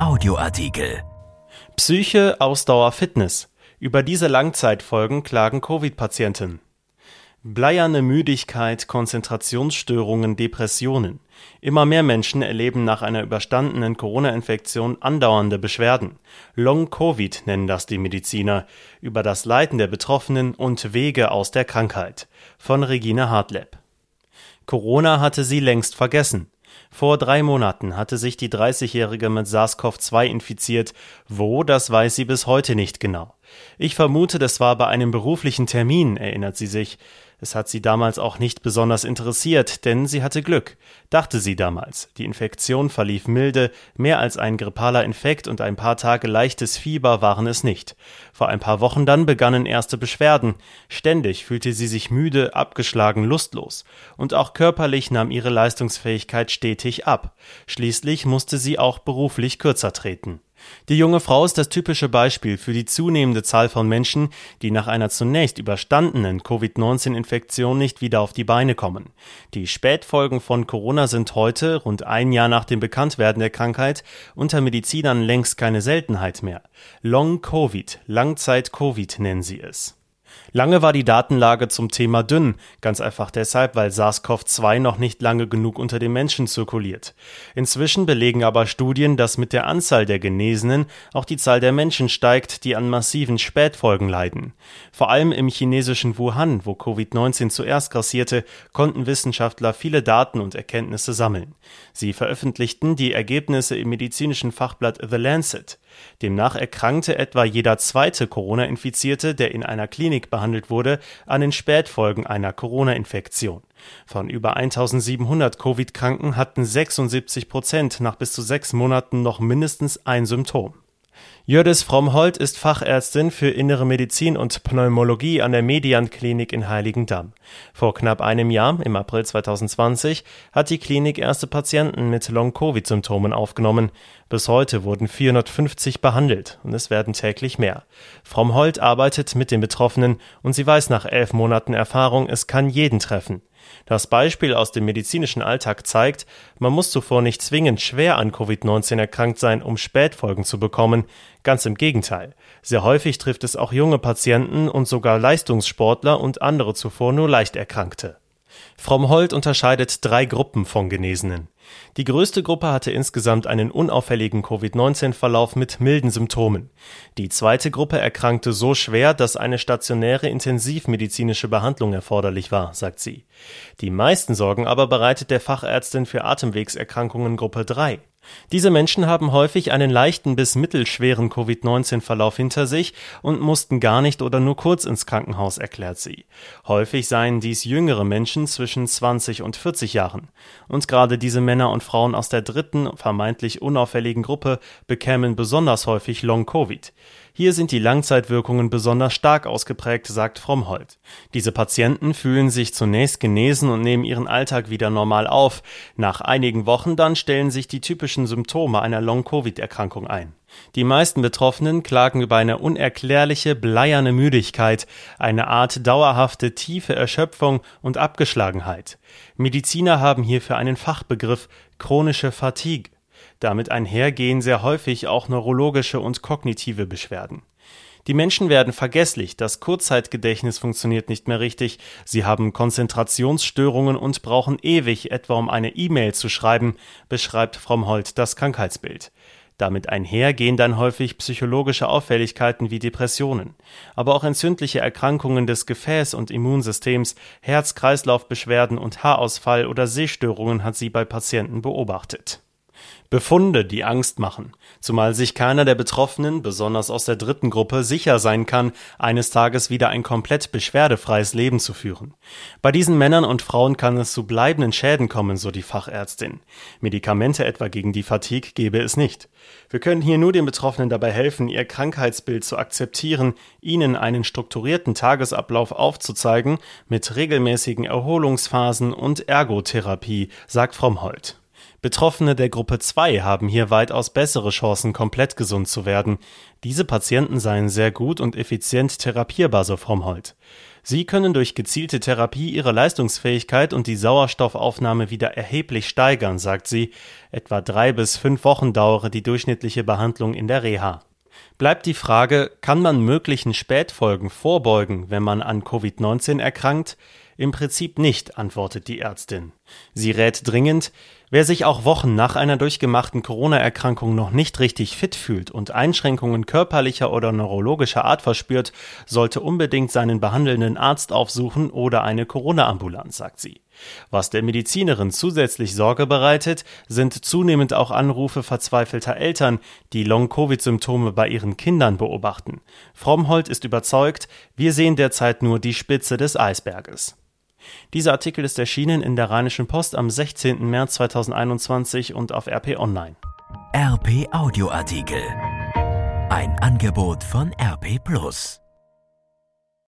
Audioartikel. Psyche, Ausdauer, Fitness. Über diese Langzeitfolgen klagen Covid-Patienten. Bleierne Müdigkeit, Konzentrationsstörungen, Depressionen. Immer mehr Menschen erleben nach einer überstandenen Corona-Infektion andauernde Beschwerden. Long-Covid nennen das die Mediziner. Über das Leiden der Betroffenen und Wege aus der Krankheit. Von Regine Hartleb. Corona hatte sie längst vergessen. Vor drei Monaten hatte sich die 30-Jährige mit SARS-CoV-2 infiziert. Wo, das weiß sie bis heute nicht genau. Ich vermute, das war bei einem beruflichen Termin, erinnert sie sich. Es hat sie damals auch nicht besonders interessiert, denn sie hatte Glück, dachte sie damals. Die Infektion verlief milde, mehr als ein grippaler Infekt und ein paar Tage leichtes Fieber waren es nicht. Vor ein paar Wochen dann begannen erste Beschwerden. Ständig fühlte sie sich müde, abgeschlagen, lustlos. Und auch körperlich nahm ihre Leistungsfähigkeit stetig ab. Schließlich musste sie auch beruflich kürzer treten. Die junge Frau ist das typische Beispiel für die zunehmende Zahl von Menschen, die nach einer zunächst überstandenen Covid-19-Infektion nicht wieder auf die Beine kommen. Die Spätfolgen von Corona sind heute, rund ein Jahr nach dem Bekanntwerden der Krankheit, unter Medizinern längst keine Seltenheit mehr. Long Covid, Langzeit Covid nennen sie es. Lange war die Datenlage zum Thema dünn, ganz einfach deshalb, weil SARS-CoV-2 noch nicht lange genug unter den Menschen zirkuliert. Inzwischen belegen aber Studien, dass mit der Anzahl der Genesenen auch die Zahl der Menschen steigt, die an massiven Spätfolgen leiden. Vor allem im chinesischen Wuhan, wo Covid-19 zuerst grassierte, konnten Wissenschaftler viele Daten und Erkenntnisse sammeln. Sie veröffentlichten die Ergebnisse im medizinischen Fachblatt The Lancet. Demnach erkrankte etwa jeder zweite Corona-Infizierte, der in einer Klinik behandelt wurde, an den Spätfolgen einer Corona-Infektion. Von über 1700 Covid-Kranken hatten 76 Prozent nach bis zu sechs Monaten noch mindestens ein Symptom. Jördis Frommholt ist Fachärztin für Innere Medizin und Pneumologie an der Median Klinik in Heiligendamm. Vor knapp einem Jahr, im April 2020, hat die Klinik erste Patienten mit Long-Covid-Symptomen aufgenommen. Bis heute wurden 450 behandelt und es werden täglich mehr. Frommholt arbeitet mit den Betroffenen und sie weiß nach elf Monaten Erfahrung, es kann jeden treffen. Das Beispiel aus dem medizinischen Alltag zeigt, man muss zuvor nicht zwingend schwer an Covid-19 erkrankt sein, um Spätfolgen zu bekommen. Ganz im Gegenteil. Sehr häufig trifft es auch junge Patienten und sogar Leistungssportler und andere zuvor nur leicht Erkrankte. Frommholt unterscheidet drei Gruppen von Genesenen. Die größte Gruppe hatte insgesamt einen unauffälligen Covid-19-Verlauf mit milden Symptomen. Die zweite Gruppe erkrankte so schwer, dass eine stationäre intensivmedizinische Behandlung erforderlich war, sagt sie. Die meisten Sorgen aber bereitet der Fachärztin für Atemwegserkrankungen Gruppe 3. Diese Menschen haben häufig einen leichten bis mittelschweren Covid-19-Verlauf hinter sich und mussten gar nicht oder nur kurz ins Krankenhaus, erklärt sie. Häufig seien dies jüngere Menschen zwischen 20 und 40 Jahren. Und gerade diese Männer und Frauen aus der dritten, vermeintlich unauffälligen Gruppe bekämen besonders häufig Long-Covid. Hier sind die Langzeitwirkungen besonders stark ausgeprägt, sagt Frommholt. Diese Patienten fühlen sich zunächst genesen und nehmen ihren Alltag wieder normal auf. Nach einigen Wochen dann stellen sich die typischen Symptome einer Long-Covid-Erkrankung ein. Die meisten Betroffenen klagen über eine unerklärliche bleierne Müdigkeit, eine Art dauerhafte tiefe Erschöpfung und Abgeschlagenheit. Mediziner haben hierfür einen Fachbegriff chronische Fatigue. Damit einhergehen sehr häufig auch neurologische und kognitive Beschwerden. Die Menschen werden vergesslich, das Kurzzeitgedächtnis funktioniert nicht mehr richtig, sie haben Konzentrationsstörungen und brauchen ewig, etwa um eine E-Mail zu schreiben, beschreibt Frommholt das Krankheitsbild. Damit einher gehen dann häufig psychologische Auffälligkeiten wie Depressionen, aber auch entzündliche Erkrankungen des Gefäß- und Immunsystems, Herz-Kreislauf-Beschwerden und Haarausfall oder Sehstörungen hat sie bei Patienten beobachtet. Befunde, die Angst machen, zumal sich keiner der Betroffenen, besonders aus der dritten Gruppe, sicher sein kann, eines Tages wieder ein komplett beschwerdefreies Leben zu führen. Bei diesen Männern und Frauen kann es zu bleibenden Schäden kommen, so die Fachärztin. Medikamente etwa gegen die Fatigue gäbe es nicht. Wir können hier nur den Betroffenen dabei helfen, ihr Krankheitsbild zu akzeptieren, ihnen einen strukturierten Tagesablauf aufzuzeigen, mit regelmäßigen Erholungsphasen und Ergotherapie, sagt Frommholt. Betroffene der Gruppe 2 haben hier weitaus bessere Chancen, komplett gesund zu werden. Diese Patienten seien sehr gut und effizient therapierbar, so Frommholt. Sie können durch gezielte Therapie ihre Leistungsfähigkeit und die Sauerstoffaufnahme wieder erheblich steigern, sagt sie. Etwa drei bis fünf Wochen dauere die durchschnittliche Behandlung in der Reha. Bleibt die Frage, kann man möglichen Spätfolgen vorbeugen, wenn man an Covid-19 erkrankt? Im Prinzip nicht, antwortet die Ärztin. Sie rät dringend, wer sich auch Wochen nach einer durchgemachten Corona-Erkrankung noch nicht richtig fit fühlt und Einschränkungen körperlicher oder neurologischer Art verspürt, sollte unbedingt seinen behandelnden Arzt aufsuchen oder eine Corona-Ambulanz, sagt sie. Was der Medizinerin zusätzlich Sorge bereitet, sind zunehmend auch Anrufe verzweifelter Eltern, die Long-Covid-Symptome bei ihren Kindern beobachten. Frommhold ist überzeugt, wir sehen derzeit nur die Spitze des Eisberges. Dieser Artikel ist erschienen in der Rheinischen Post am 16. März 2021 und auf RP Online. RP Audioartikel. Ein Angebot von RP Plus.